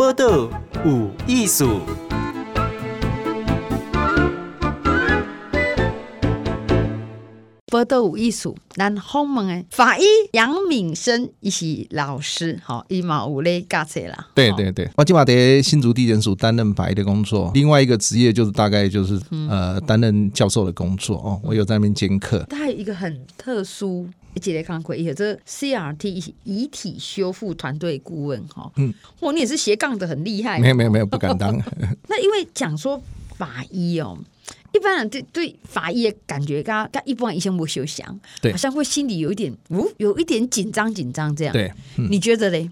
报道有艺术。报道有艺术，咱访问的法医杨敏生，伊是老师，好，伊嘛有咧教册啦。对对对，我今嘛在新竹地检署担任法医的工作，另外一个职业就是大概就是、嗯、呃担任教授的工作哦，我有在那边兼课。他有一个很特殊，一节来看过，有这 CRT 遗体修复团队顾问哈。嗯，哇，你也是斜杠的很厉害。没有没有没有，不敢当。那因为讲说法医哦。一般人对对法医的感觉，刚刚一般医生不休想，对，好像会心里有一点，呜，有一点紧张紧张这样。对，嗯、你觉得嘞？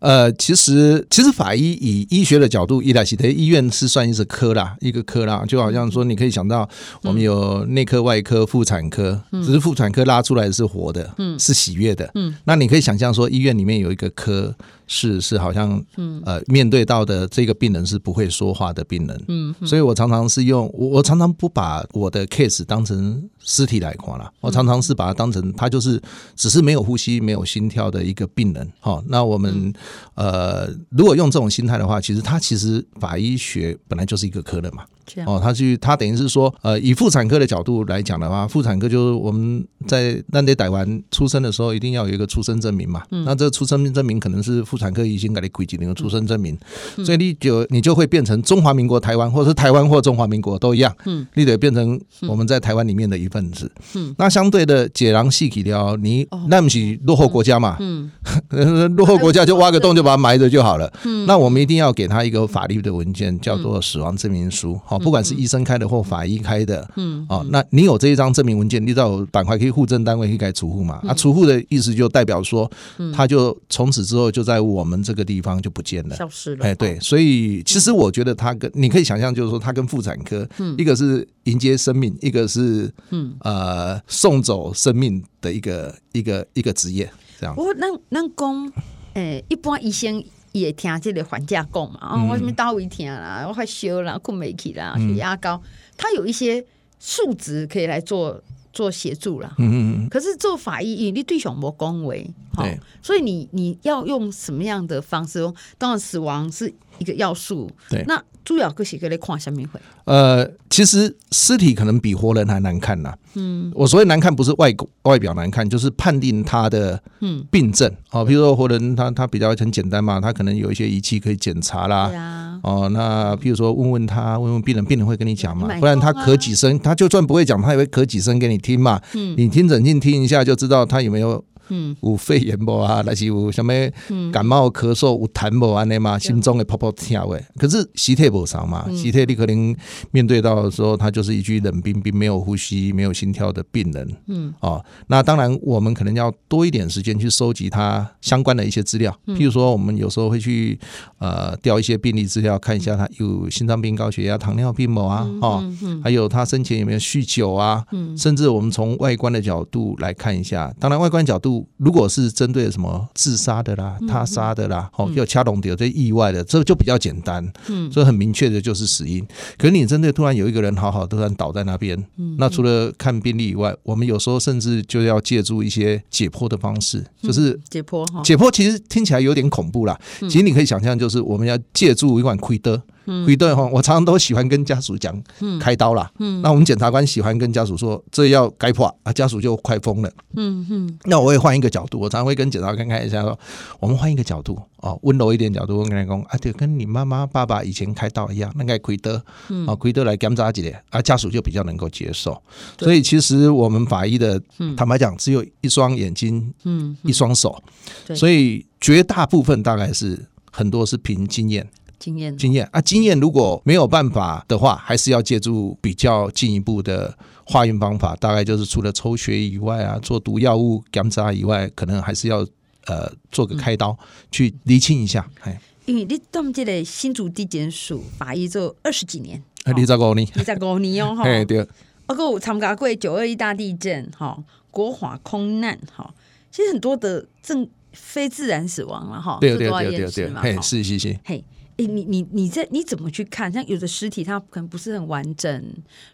呃，其实其实法医以医学的角度，伊来西的医院是算是科啦，一个科啦，就好像说你可以想到，我们有内科、外科、妇产科，只是妇产科拉出来的是活的，嗯，是喜悦的，嗯，那你可以想象说，医院里面有一个科。是是，好像呃，面对到的这个病人是不会说话的病人，嗯，所以我常常是用我我常常不把我的 case 当成尸体来看了，我常常是把它当成他就是只是没有呼吸、没有心跳的一个病人。好，那我们呃，如果用这种心态的话，其实他其实法医学本来就是一个科的嘛。哦，他去，他等于是说，呃，以妇产科的角度来讲的话，妇产科就是我们在那得台湾出生的时候，一定要有一个出生证明嘛。嗯、那这个出生证明可能是妇产科已经给你规定的一个出生证明，嗯、所以你就你就会变成中华民国台湾，或者是台湾或中华民国都一样。嗯，你得变成我们在台湾里面的一份子。嗯，那相对的，解囊细体疗，你那不是落后国家嘛？嗯，落后国家就挖个洞就把它埋着就好了。嗯，那我们一定要给他一个法律的文件，叫做死亡证明书。好。不管是医生开的或法医开的，嗯，哦，那你有这一张证明文件，你到板块可以户政单位可以改除户嘛？啊，除户的意思就代表说，他就从此之后就在我们这个地方就不见了，消失了。哎，对，所以其实我觉得他跟你可以想象，就是说他跟妇产科，一个是迎接生命，一个是嗯呃送走生命的一个一个一个职业，这样。我那那公，诶，一般医生。也听这个还价讲嘛，啊，我什么刀胃疼啦，我快烧啦，困没起啦，血压高，他有一些数值可以来做做协助啦。嗯嗯，可是做法医，你对象没恭维，好，所以你你要用什么样的方式？当然，死亡是一个要素。对，那主要个是个来看什么会？呃，其实尸体可能比活人还难看呐。嗯，我所谓难看不是外外表难看，就是判定他的嗯病症哦。比如说活人他他比较很简单嘛，他可能有一些仪器可以检查啦。哦，那譬如说问问他，问问病人，病人会跟你讲嘛。不然他咳几声，他就算不会讲，他也会咳几声给你听嘛。嗯，你听诊镜听一下就知道他有没有。嗯，有肺炎不啊？还是有什么感冒、咳嗽、有痰不安尼嘛？心中的泡泡跳诶。可是尸体不少嘛，尸体你可能面对到的时候，他就是一具冷冰冰、没有呼吸、没有心跳的病人。嗯，哦，那当然我们可能要多一点时间去收集他相关的一些资料。譬如说，我们有时候会去呃调一些病例资料，看一下他有心脏病、高血压、糖尿病某啊？哦，还有他生前有没有酗酒啊？甚至我们从外观的角度来看一下，当然外观角度。如果是针对什么自杀的啦、他杀的啦，哦，要掐拢掉这意外的，这就比较简单，嗯，所以很明确的就是死因。可是你针对突然有一个人好好突然倒在那边，那除了看病例以外，我们有时候甚至就要借助一些解剖的方式，就是解剖哈。解剖其实听起来有点恐怖啦，其实你可以想象，就是我们要借助一碗亏的。回对哈，我常常都喜欢跟家属讲，开刀啦。嗯，那我们检察官喜欢跟家属说，这要开破啊，家属就快疯了。嗯嗯，那我也换一个角度，我常常会跟检察官看一下说，我们换一个角度哦，温柔一点角度，我跟他讲啊，对跟你妈妈爸爸以前开刀一样，那个亏的，啊亏的来检查几点啊，家属就比较能够接受。所以其实我们法医的，坦白讲，只有一双眼睛，嗯，一双手，所以绝大部分大概是很多是凭经验。经验经验啊，经验如果没有办法的话，还是要借助比较进一步的化验方法。大概就是除了抽血以外啊，做毒药物检查以外，可能还是要呃做个开刀去厘清一下。哎，因为你当这个新竹地检署法医做二十几年，二十五年，二十五年哦哈。哎对，包括我参加过九二一大地震哈，国华空难哈，其实很多的正非自然死亡了哈。对对对对对，嘿是是是，嘿。哎，你你你这你怎么去看？像有的尸体它可能不是很完整，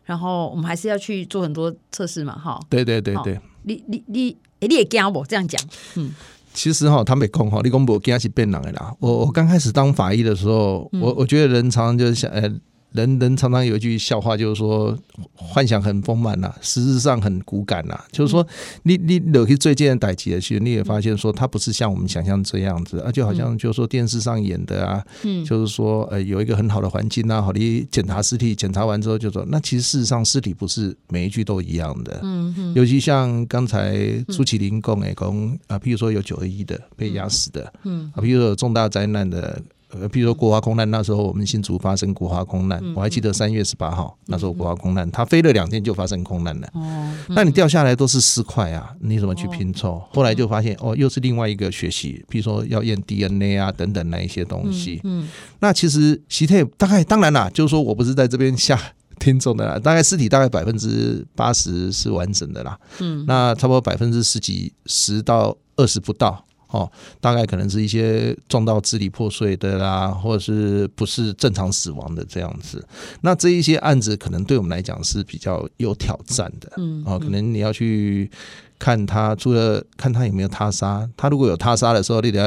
然后我们还是要去做很多测试嘛，哈。对对对对。你你你，哎，你也惊我这样讲，嗯。其实哈，他没空哈，你讲不惊是变人的啦。我我刚开始当法医的时候，我我觉得人常常就是想，呃。人人常常有一句笑话，就是说幻想很丰满呐，实质上很骨感呐。就是说，你你有些最近的代志的时候，你也发现说，它不是像我们想象这样子，啊，就好像就是说电视上演的啊，嗯，就是说呃有一个很好的环境啊，好，你检查尸体，检查完之后就说，那其实事实上尸体不是每一具都一样的，嗯嗯，尤其像刚才朱启林讲诶讲啊，譬如说有九二一的被压死的，嗯。啊，譬如说有重大灾难的。呃，比如说国华空难那时候，我们新竹发生国华空难，我还记得三月十八号那时候国华空难，它飞了两天就发生空难了。哦，那你掉下来都是尸块啊，你怎么去拼凑？后来就发现哦，又是另外一个学习，比如说要验 DNA 啊等等那一些东西。嗯，那其实尸体大概当然啦，就是说我不是在这边下 听众的啦，大概尸体大概百分之八十是完整的啦。嗯，那差不多百分之十几十到二十不到。哦，大概可能是一些撞到支离破碎的啦，或者是不是正常死亡的这样子。那这一些案子可能对我们来讲是比较有挑战的。嗯，哦，可能你要去看他，除了看他有没有他杀，他如果有他杀的时候，你得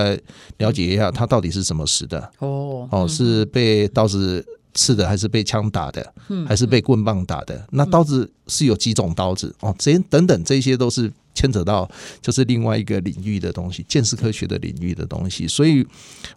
要了解一下他到底是怎么死的。哦，哦，是被刀子刺的，还是被枪打的，还是被棍棒打的？那刀子是有几种刀子？哦，这些等等，这些都是。牵扯到就是另外一个领域的东西，鉴识科学的领域的东西，所以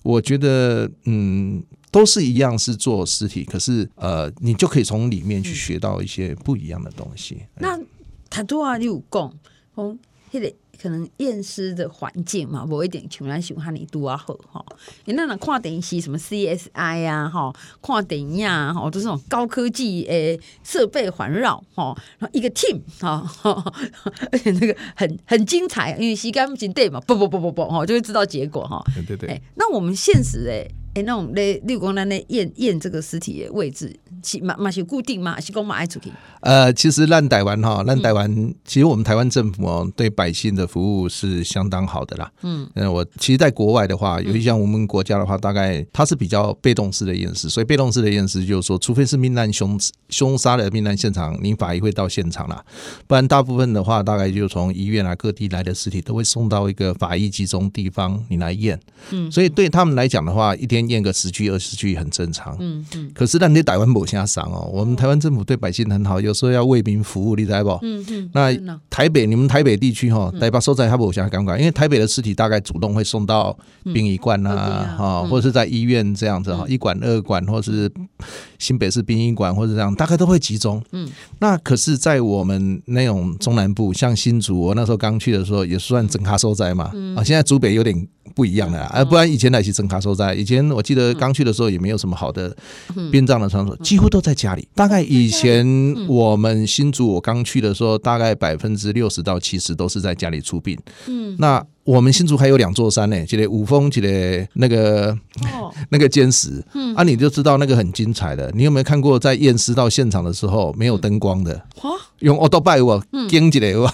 我觉得，嗯，都是一样是做尸体，可是呃，你就可以从里面去学到一些不一样的东西。嗯、那太多啊，你有讲，哦，迄个。可能验尸的环境嘛，无一定像咱想哈尼拄啊好吼。你那那看电视什么 CSI 啊，哈，看电影啊，哈，都是这种高科技诶设备环绕，哈，然后一个 team 哈，而且那个很很精彩，因为时间不真对嘛，不不不不不，哈，就会知道结果哈。对对对。那我们现实诶。哎，那种咧，例如讲，咱咧验验这个尸体的位置，是嘛嘛是固定嘛，还是讲嘛爱出去？呃，其实烂台湾哈，烂台湾、嗯、其实我们台湾政府哦，对百姓的服务是相当好的啦。嗯，嗯，我其实，在国外的话，尤其像我们国家的话，大概它是比较被动式的验尸，所以被动式的验尸就是说，除非是命案凶凶杀的命案现场，您法医会到现场啦，不然大部分的话，大概就从医院啊各地来的尸体，都会送到一个法医集中地方，你来验。嗯，所以对他们来讲的话，一天。验个十句二十句很正常，嗯嗯。可是让你台湾某些省哦，我们台湾政府对百姓很好，有时候要为民服务，你知道不？嗯嗯。那台北，你们台北地区哈，台北收在他某些尴尬，因为台北的尸体大概主动会送到殡仪馆啊，哈，或者是在医院这样子哈，一馆、二馆，或是新北市殡仪馆或者这样，大概都会集中。嗯。那可是，在我们那种中南部，像新竹，我那时候刚去的时候，也算整卡收在嘛。嗯啊，现在竹北有点。不一样的啊，不然以前那些真卡收在，以前我记得刚去的时候也没有什么好的殡葬的场所，几乎都在家里。大概以前我们新竹我刚去的时候，大概百分之六十到七十都是在家里出殡。嗯，那。我们新竹还有两座山呢，这个五峰，这个那个 那个坚石，嗯啊，你就知道那个很精彩的。你有没有看过在验尸到现场的时候没有灯光的？用欧多拜我点起来哇，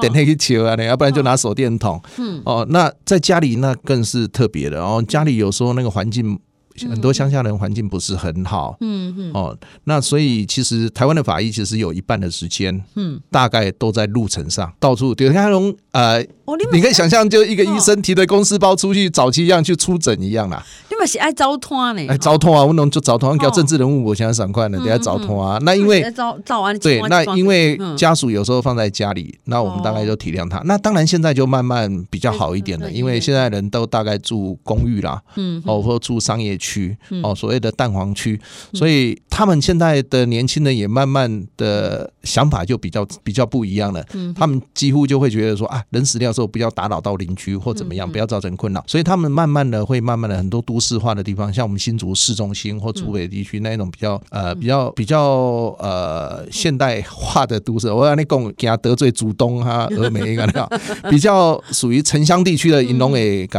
点那个球啊，要不然就拿手电筒。嗯哦，那在家里那更是特别的。然后家里有时候那个环境。很多乡下人环境不是很好，嗯嗯，哦，那所以其实台湾的法医其实有一半的时间，嗯，大概都在路程上，到处对，像那种呃，你可以想象，就一个医生提着公事包出去早期一样去出诊一样啦。是爱糟拖呢？哎，糟拖啊，我能就招拖，叫政治人物，我想想快呢，等下招拖啊。那因为招招完对，那因为家属有时候放在家里，那我们大概就体谅他。那当然现在就慢慢比较好一点了，因为现在人都大概住公寓啦，嗯，哦，或住商业区。区哦，所谓的蛋黄区，所以他们现在的年轻人也慢慢的想法就比较比较不一样了。他们几乎就会觉得说啊，人死掉的时候不要打扰到邻居或怎么样，不要造成困扰。所以他们慢慢的会慢慢的很多都市化的地方，像我们新竹市中心或竹北地区那一种比较呃比较比较呃现代化的都市，我让你讲给他得罪竹东哈峨眉比较属于城乡地区的银龙诶，给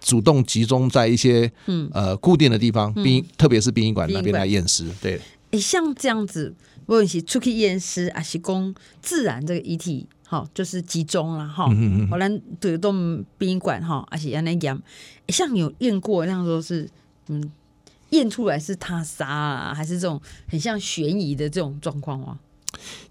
主动集中在一些呃固定。的地方，殡特别是殡仪馆那边来验尸，对。诶，像这样子，无论是出去验尸，还是讲自然这个遗体，哈，就是集中啦哈。我来对动殡仪馆哈，而且要那样，像有验过，那样说是，嗯，验出来是他杀啊，还是这种很像悬疑的这种状况啊？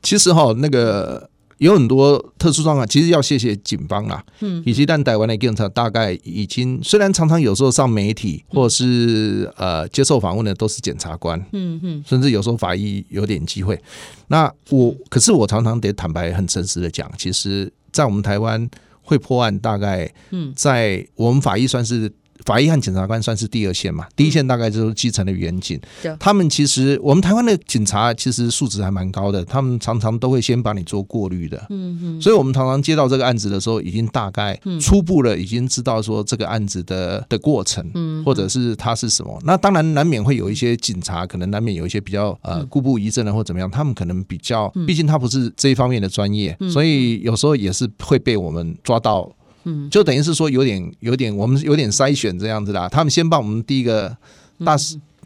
其实哈，那个有很多特殊状况，其实要谢谢警方啦。嗯，以及但台湾的警察大概已经，虽然常常有时候上媒体或者是呃接受访问的都是检察官，嗯嗯，甚至有时候法医有点机会。那我可是我常常得坦白、很诚实的讲，其实，在我们台湾会破案，大概嗯，在我们法医算是。法医和检察官算是第二线嘛，第一线大概就是基层的员警。他们其实我们台湾的警察其实素质还蛮高的，他们常常都会先把你做过滤的。嗯嗯，所以我们常常接到这个案子的时候，已经大概初步了，已经知道说这个案子的的过程，嗯，或者是它是什么。那当然难免会有一些警察，可能难免有一些比较呃故布疑阵的或怎么样，他们可能比较，毕竟他不是这一方面的专业，所以有时候也是会被我们抓到。嗯，就等于是说有点有点，我们有点筛选这样子啦。他们先帮我们第一个大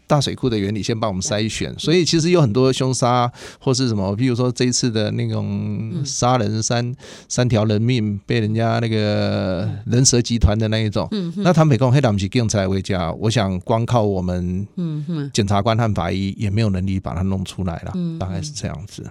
大水库的原理先帮我们筛选，所以其实有很多凶杀或是什么，比如说这一次的那种杀人三三条人命被人家那个人蛇集团的那一种，那他们讲黑道不是警察为家，我想光靠我们检察官和法医也没有能力把它弄出来了，大概是这样子。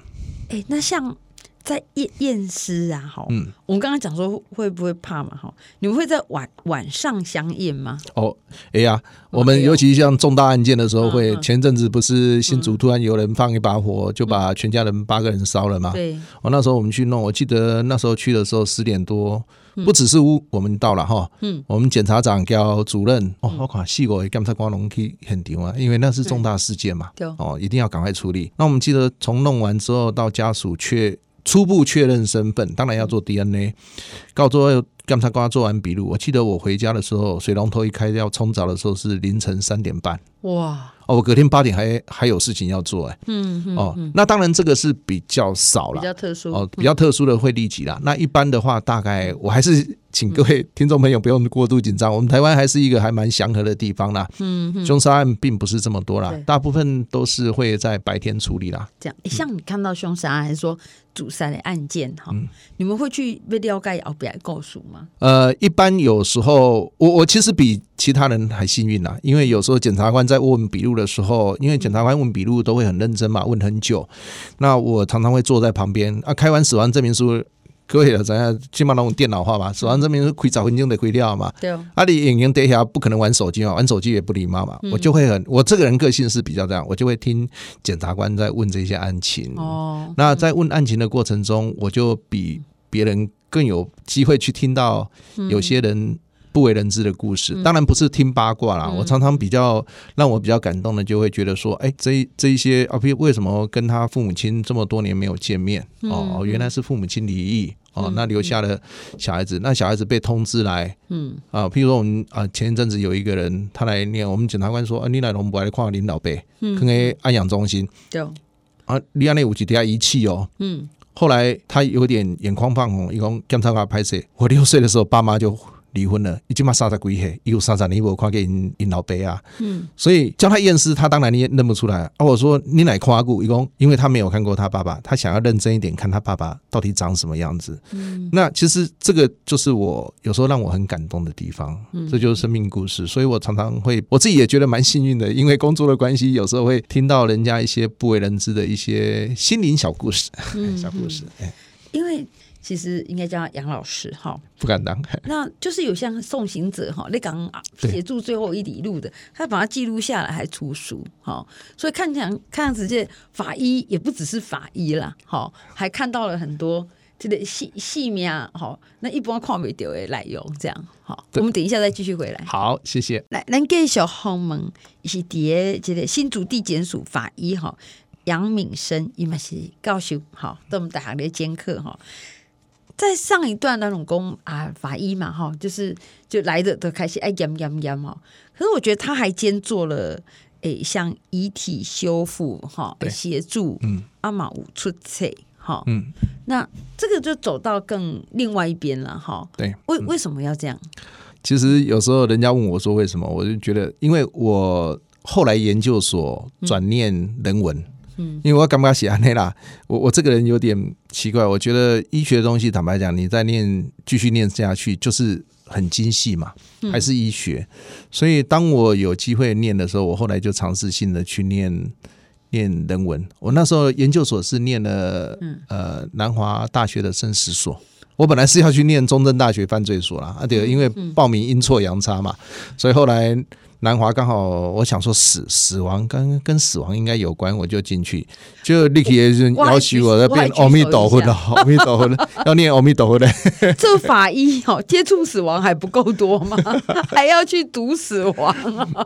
哎，那像。在验验尸啊，哈，嗯，我们刚刚讲说会不会怕嘛，哈，你们会在晚晚上相验吗？哦，哎呀，我们尤其像重大案件的时候会，会前阵子不是新竹突然有人放一把火，就把全家人八个人烧了嘛？对，哦，那时候我们去弄，我记得那时候去的时候十点多，不只是屋我们到了哈，嗯，我们检察长叫主任，哦，我靠，细个检察官龙去很牛啊，因为那是重大事件嘛，对，哦，一定要赶快处理。那我们记得从弄完之后到家属却。初步确认身份，当然要做 DNA。告诉我，检察官做完笔录。我记得我回家的时候，水龙头一开要冲澡的时候是凌晨三点半。哇！哦，我隔天八点还还有事情要做哎。嗯嗯。哦，那当然这个是比较少了，比较特殊哦，比较特殊的会立即啦。那一般的话，大概我还是。请各位听众朋友不用过度紧张，我们台湾还是一个还蛮祥和的地方啦。嗯，凶杀案并不是这么多啦，大部分都是会在白天处理啦。这样，像你看到凶杀案还是说主杀的案件哈，你们会去被了解后边告诉吗？呃，一般有时候我我其实比其他人还幸运啦，因为有时候检察官在问笔录的时候，因为检察官问笔录都会很认真嘛，问很久，那我常常会坐在旁边啊，开完死亡证明书。可以了，咱要起码弄电脑化嘛，手上这边是亏十分钟得亏掉嘛。对哦。啊，你眼睛底下不可能玩手机嘛，玩手机也不礼貌嘛。嗯、我就会很，我这个人个性是比较这样，我就会听检察官在问这些案情。哦。那在问案情的过程中，我就比别人更有机会去听到有些人不为人知的故事。当然不是听八卦啦，我常常比较让我比较感动的，就会觉得说，哎，这这一些啊，为什么跟他父母亲这么多年没有见面？哦，原来是父母亲离异。哦，那留下了小孩子，那小孩子被通知来，嗯。啊，譬如说我们啊，前一阵子有一个人他来念，我们检察官说啊，你来龙不来看领导辈，嗯，可能安养中心，对，啊，你安那有几条仪器哦，嗯，后来他有点眼眶泛红，一共检察官拍摄，我六岁的时候爸妈就。离婚了，已经嘛三十几岁，有三十年无看见因因老爸啊，嗯，所以叫他验尸，他当然你也认不出来。啊，我说你来夸过，一共因为他没有看过他爸爸，他想要认真一点看他爸爸到底长什么样子。嗯，那其实这个就是我有时候让我很感动的地方，嗯，这就是生命故事。所以我常常会，我自己也觉得蛮幸运的，因为工作的关系，有时候会听到人家一些不为人知的一些心灵小故事，嗯，小故事，哎，因为。其实应该叫杨老师哈，不敢当。那就是有像送行者哈，那刚协助最后一里路的，他把它记录下来还出书哈，所以看起来看直接法医也不只是法医啦，哈，还看到了很多这个细细面啊，哈，那一般看不到的内容这样，哈，我们等一下再继续回来。好，谢谢。来，咱继续访问是第这个新竹地检署法医哈，杨敏生，伊嘛是教授哈，在我们大学里兼课哈。在上一段那种工啊，法医嘛哈，就是就来的都开始哎验验验哈。可是我觉得他还兼做了诶、欸，像遗体修复哈，协助嗯阿玛五出册哈，嗯，那这个就走到更另外一边了哈。对，为为什么要这样？其实有时候人家问我说为什么，我就觉得，因为我后来研究所转念人文。嗯因为我刚刚写安内啦，我我这个人有点奇怪，我觉得医学的东西，坦白讲，你再念继续念下去，就是很精细嘛，还是医学。所以当我有机会念的时候，我后来就尝试性的去念念人文。我那时候研究所是念了呃南华大学的生死所。我本来是要去念中正大学犯罪所啦，啊对，因为报名阴错阳差嘛，所以后来。南华刚好，我想说死死亡跟跟死亡应该有关，我就进去，就立刻也是要求我在变阿弥陀佛的，阿弥陀佛的，要念阿弥陀佛的。这法医哦，接触死亡还不够多吗？还要去读死亡？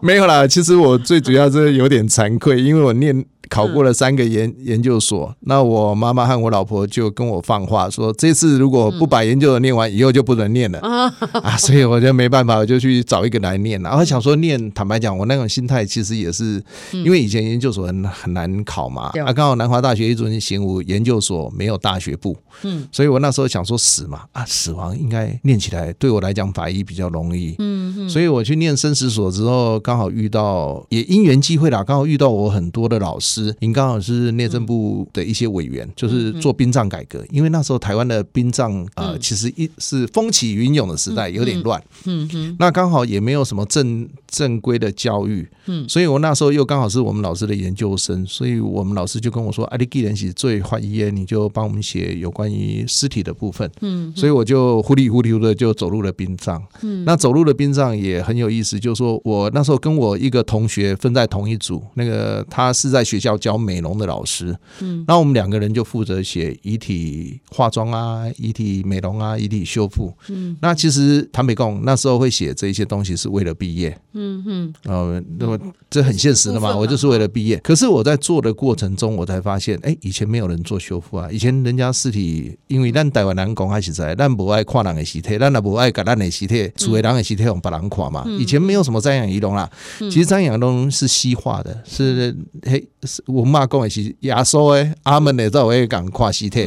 没有啦，其实我最主要是有点惭愧，因为我念。考过了三个研研究所，那我妈妈和我老婆就跟我放话说，这次如果不把研究所念完，以后就不能念了。啊！所以我就没办法，我就去找一个来念了。然后想说念，坦白讲，我那种心态其实也是因为以前研究所很很难考嘛，啊，刚好南华大学一中心武研究所没有大学部，嗯，所以我那时候想说死嘛。啊，死亡应该念起来对我来讲法医比较容易，嗯，所以我去念生死所之后，刚好遇到也因缘际会啦，刚好遇到我很多的老师。您刚好是内政部的一些委员，就是做殡葬改革，因为那时候台湾的殡葬呃，其实一是风起云涌的时代，有点乱。嗯嗯，那刚好也没有什么正正规的教育。嗯，所以我那时候又刚好是我们老师的研究生，所以我们老师就跟我说：“啊，你既然是最欢迎，你就帮我们写有关于尸体的部分。”嗯，所以我就糊里糊涂的就走入了殡葬。嗯，那走入了殡葬也很有意思，就是说我那时候跟我一个同学分在同一组，那个他是在学校教美容的老师。嗯，那我们两个人就负责写遗体化妆啊、遗体美容啊、遗体修复。嗯，那其实坦白讲，那时候会写这些东西是为了毕业。嗯哼，呃，那么。这很现实的嘛，我就是为了毕业。可是我在做的过程中，我才发现，哎，以前没有人做修复啊。以前人家尸体，因为咱台湾人讲还是在，咱不爱看人的尸体，咱也不爱给咱的尸体，除非人的尸体用别人看嘛。以前没有什么瞻仰仪容啦，其实瞻仰仪容是西化的，是嘿，我妈讲的是亚洲诶，阿门的在我也敢跨尸体。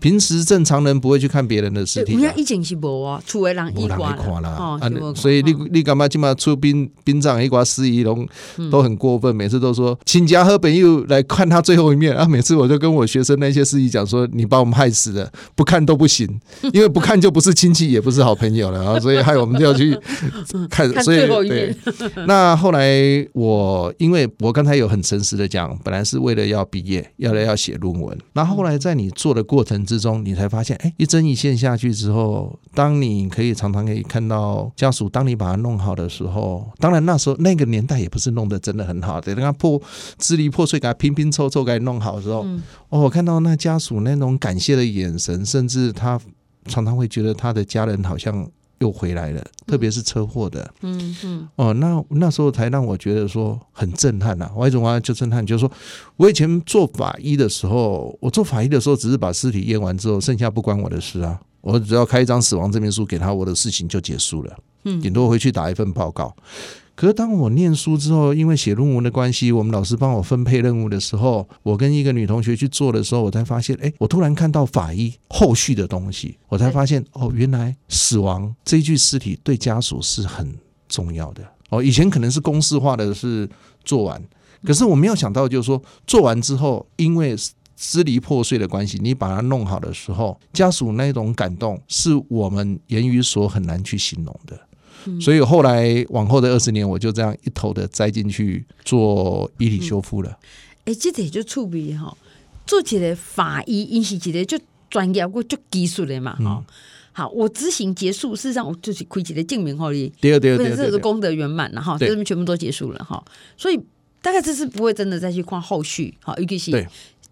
平时正常人不会去看别人的尸体。以前是无啊，厝诶人一挂啦。所以你你干嘛今嘛出殡殡葬一挂尸遗容？都很过分，每次都说请假和朋友来看他最后一面啊！每次我就跟我学生那些司仪讲说：“你把我们害死了，不看都不行，因为不看就不是亲戚，也不是好朋友了啊！”所以害我们就要去 看。所以对，那后来我因为我刚才有很诚实的讲，本来是为了要毕业，要来要写论文。那后来在你做的过程之中，你才发现，哎，一针一线下去之后，当你可以常常可以看到家属，当你把它弄好的时候，当然那时候那个年代也不是弄得。真的很好，等他破支离破碎，给他拼拼凑凑，给它弄好的时候，嗯、哦，我看到那家属那种感谢的眼神，甚至他常常会觉得他的家人好像又回来了，特别是车祸的，嗯嗯，哦，那那时候才让我觉得说很震撼呐、啊。我一种话就震撼，就是说我以前做法医的时候，我做法医的时候只是把尸体验完之后，剩下不关我的事啊，我只要开一张死亡证明书给他，我的事情就结束了，嗯，顶多回去打一份报告。可是当我念书之后，因为写论文的关系，我们老师帮我分配任务的时候，我跟一个女同学去做的时候，我才发现，哎，我突然看到法医后续的东西，我才发现，哦，原来死亡这具尸体对家属是很重要的。哦，以前可能是公式化的是做完，可是我没有想到，就是说做完之后，因为支离破碎的关系，你把它弄好的时候，家属那种感动，是我们言语所很难去形容的。所以后来往后的二十年，我就这样一头的栽进去做遗体修复了。哎、嗯，这个就触笔哈，做起来法医，因是一个就专业过就技术的嘛哈。嗯、好，我执行结束，事实上我就是亏起来证明后的，对对对，这个功德圆满了哈，这边全部都结束了哈。所以大概这是不会真的再去看后续，好，尤其是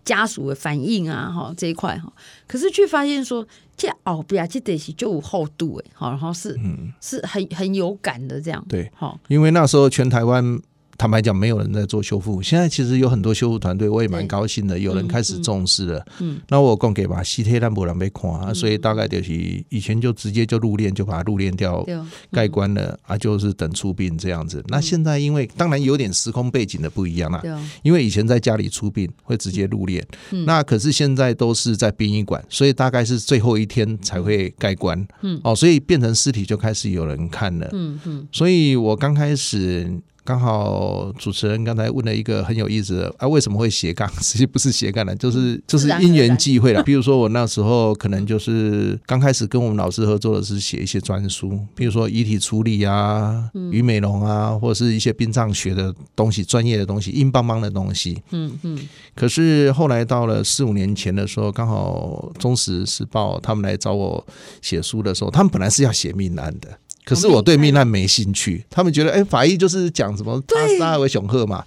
家属的反应啊，哈这一块哈。可是却发现说。这奥比亚这得是就有厚度哎，好，然后是嗯，是很很有感的这样，对，好，因为那时候全台湾。坦白讲，没有人在做修复。现在其实有很多修复团队，我也蛮高兴的。有人开始重视了。嗯，那我供给吧，西铁兰博兰被垮，所以大概就是以前就直接就入殓，就把它入殓掉，盖棺了啊，就是等出殡这样子。那现在因为当然有点时空背景的不一样啦，因为以前在家里出殡会直接入殓，那可是现在都是在殡仪馆，所以大概是最后一天才会盖棺。嗯，哦，所以变成尸体就开始有人看了。嗯嗯，所以我刚开始。刚好主持人刚才问了一个很有意思的啊，为什么会斜杠？实际不是斜杠的，就是就是因缘际会了。比如说我那时候可能就是刚开始跟我们老师合作的是写一些专书，比如说遗体处理啊、鱼美容啊，或者是一些殡葬学的东西、专业的东西、硬邦邦的东西。嗯嗯。可是后来到了四五年前的时候，刚好《中时时报》他们来找我写书的时候，他们本来是要写命案的。可是我对命案没兴趣，他们觉得哎、欸，法医就是讲什么他杀为雄鹤嘛。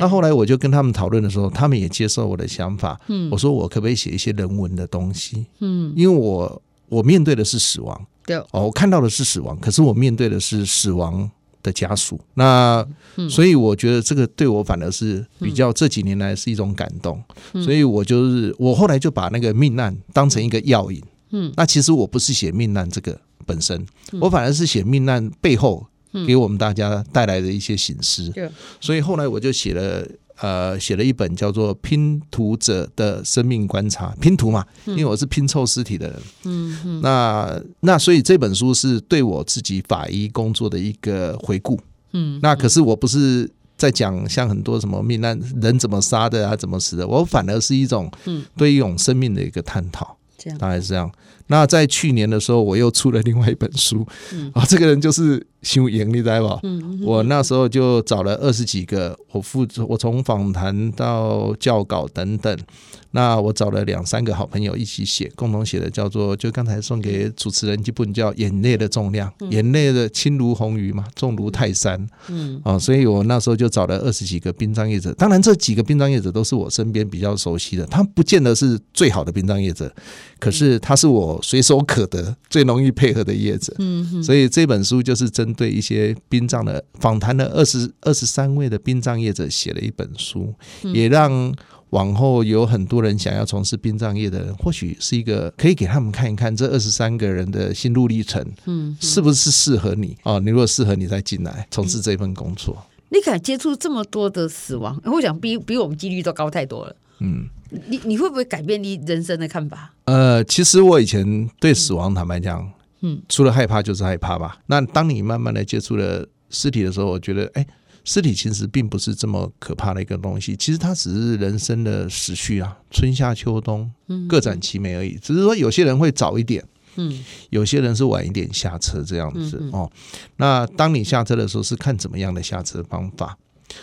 那后来我就跟他们讨论的时候，他们也接受我的想法。嗯，我说我可不可以写一些人文的东西？嗯，因为我我面对的是死亡，对哦，我看到的是死亡，可是我面对的是死亡的家属。那所以我觉得这个对我反而是比较这几年来是一种感动。所以我就是我后来就把那个命案当成一个药引。嗯，那其实我不是写命案这个。本身，我反而是写命案背后给我们大家带来的一些醒思，所以后来我就写了呃写了一本叫做《拼图者的生命观察》，拼图嘛，因为我是拼凑尸体的人，嗯嗯，那那所以这本书是对我自己法医工作的一个回顾，嗯，那可是我不是在讲像很多什么命案人怎么杀的啊，怎么死的，我反而是一种对一种生命的一个探讨，这样大概是这样。那在去年的时候，我又出了另外一本书，啊，这个人就是。修盈，你知道吧？我那时候就找了二十几个，我负责，我从访谈到教稿等等，那我找了两三个好朋友一起写，共同写的叫做，就刚才送给主持人一本叫《眼泪的重量》，眼泪的轻如鸿鱼嘛，重如泰山。嗯啊，所以我那时候就找了二十几个殡葬业者，当然这几个殡葬业者都是我身边比较熟悉的，他不见得是最好的殡葬业者，可是他是我随手可得、最容易配合的业者。嗯，所以这本书就是针。对一些殡葬的访谈了二十二十三位的殡葬业者写了一本书，也让往后有很多人想要从事殡葬业的人，或许是一个可以给他们看一看这二十三个人的心路历程，嗯，是不是适合你？哦，你如果适合，你再进来从事这份工作。你敢接触这么多的死亡，我想比比我们几率都高太多了。嗯，你你会不会改变你人生的看法？呃，其实我以前对死亡，坦白讲。嗯，除了害怕就是害怕吧。那当你慢慢的接触了尸体的时候，我觉得，哎，尸体其实并不是这么可怕的一个东西。其实它只是人生的时序啊，春夏秋冬各展其美而已。只是说有些人会早一点，嗯，有些人是晚一点下车这样子哦。那当你下车的时候，是看怎么样的下车方法。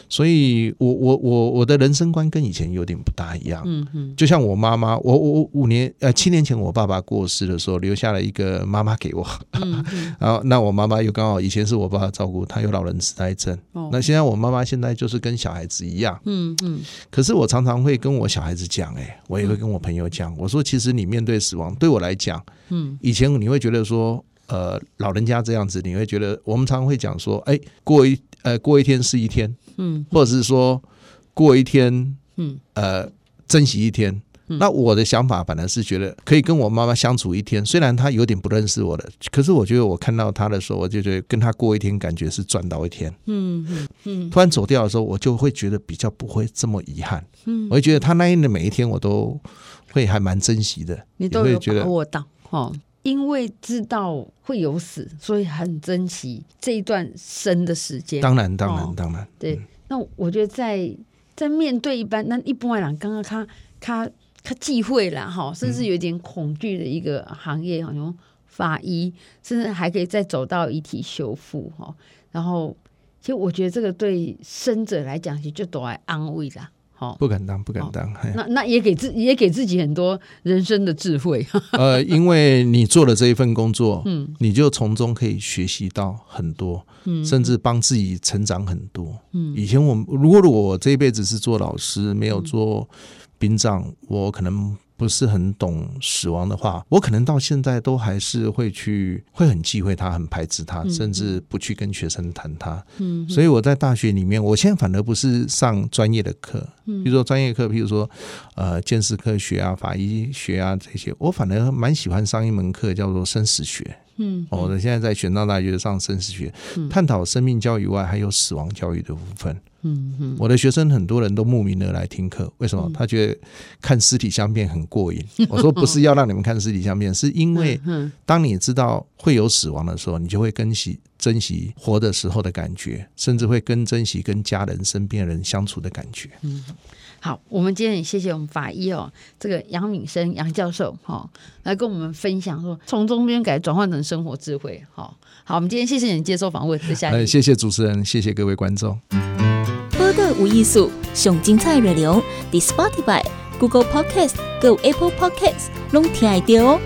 所以我，我我我我的人生观跟以前有点不大一样。嗯嗯，就像我妈妈，我我五年呃七年前我爸爸过世的时候，留下了一个妈妈给我。嗯嗯，然后，那我妈妈又刚好以前是我爸爸照顾，她有老人痴呆症。哦，那现在我妈妈现在就是跟小孩子一样。嗯嗯，可是我常常会跟我小孩子讲，哎，我也会跟我朋友讲，我说其实你面对死亡，对我来讲，嗯，以前你会觉得说，呃，老人家这样子，你会觉得我们常常会讲说，哎，过一呃过一天是一天。嗯，或者是说过一天，嗯，呃，珍惜一天。那我的想法本来是觉得可以跟我妈妈相处一天，虽然她有点不认识我了，可是我觉得我看到她的时候，我就觉得跟她过一天，感觉是赚到一天。嗯嗯嗯。突然走掉的时候，我就会觉得比较不会这么遗憾。嗯，我会觉得她那一年的每一天，我都会还蛮珍惜的。你都有把握到哦，因为知道会有死，所以很珍惜这一段生的时间。当然，当然，当然，对。那我觉得在在面对一般那一般人，刚刚他他他忌讳了哈，甚至有点恐惧的一个行业，好像法医，甚至还可以再走到遗体修复哈。然后，其实我觉得这个对生者来讲，其实就都来安慰啦。不敢当，不敢当。那那也给自也给自己很多人生的智慧。呃，因为你做了这一份工作，嗯，你就从中可以学习到很多，嗯，甚至帮自己成长很多。嗯，以前我如果我这一辈子是做老师，没有做殡葬，我可能。不是很懂死亡的话，我可能到现在都还是会去，会很忌讳他，很排斥他，甚至不去跟学生谈他。嗯，所以我在大学里面，我现在反而不是上专业的课，比如说专业课，比如说呃，见识科学啊、法医学啊这些，我反而蛮喜欢上一门课叫做生死学。嗯，我现在在玄奘大学上生死学，探讨生命教育外还有死亡教育的部分。嗯嗯，我的学生很多人都慕名而来听课，为什么？他觉得看尸体相片很过瘾。我说不是要让你们看尸体相片，是因为当你知道会有死亡的时候，你就会珍惜珍惜活的时候的感觉，甚至会更珍惜跟家人身边的人相处的感觉。嗯，好，我们今天也谢谢我们法医哦，这个杨敏生杨教授哈，来跟我们分享说从中间改转换成生活智慧。好，好，我们今天谢谢你接受访问，谢谢主持人，谢谢各位观众。无艺术，上精彩内容伫 Spotify、Google Podcast、Go Apple Podcasts，拢听得到哦。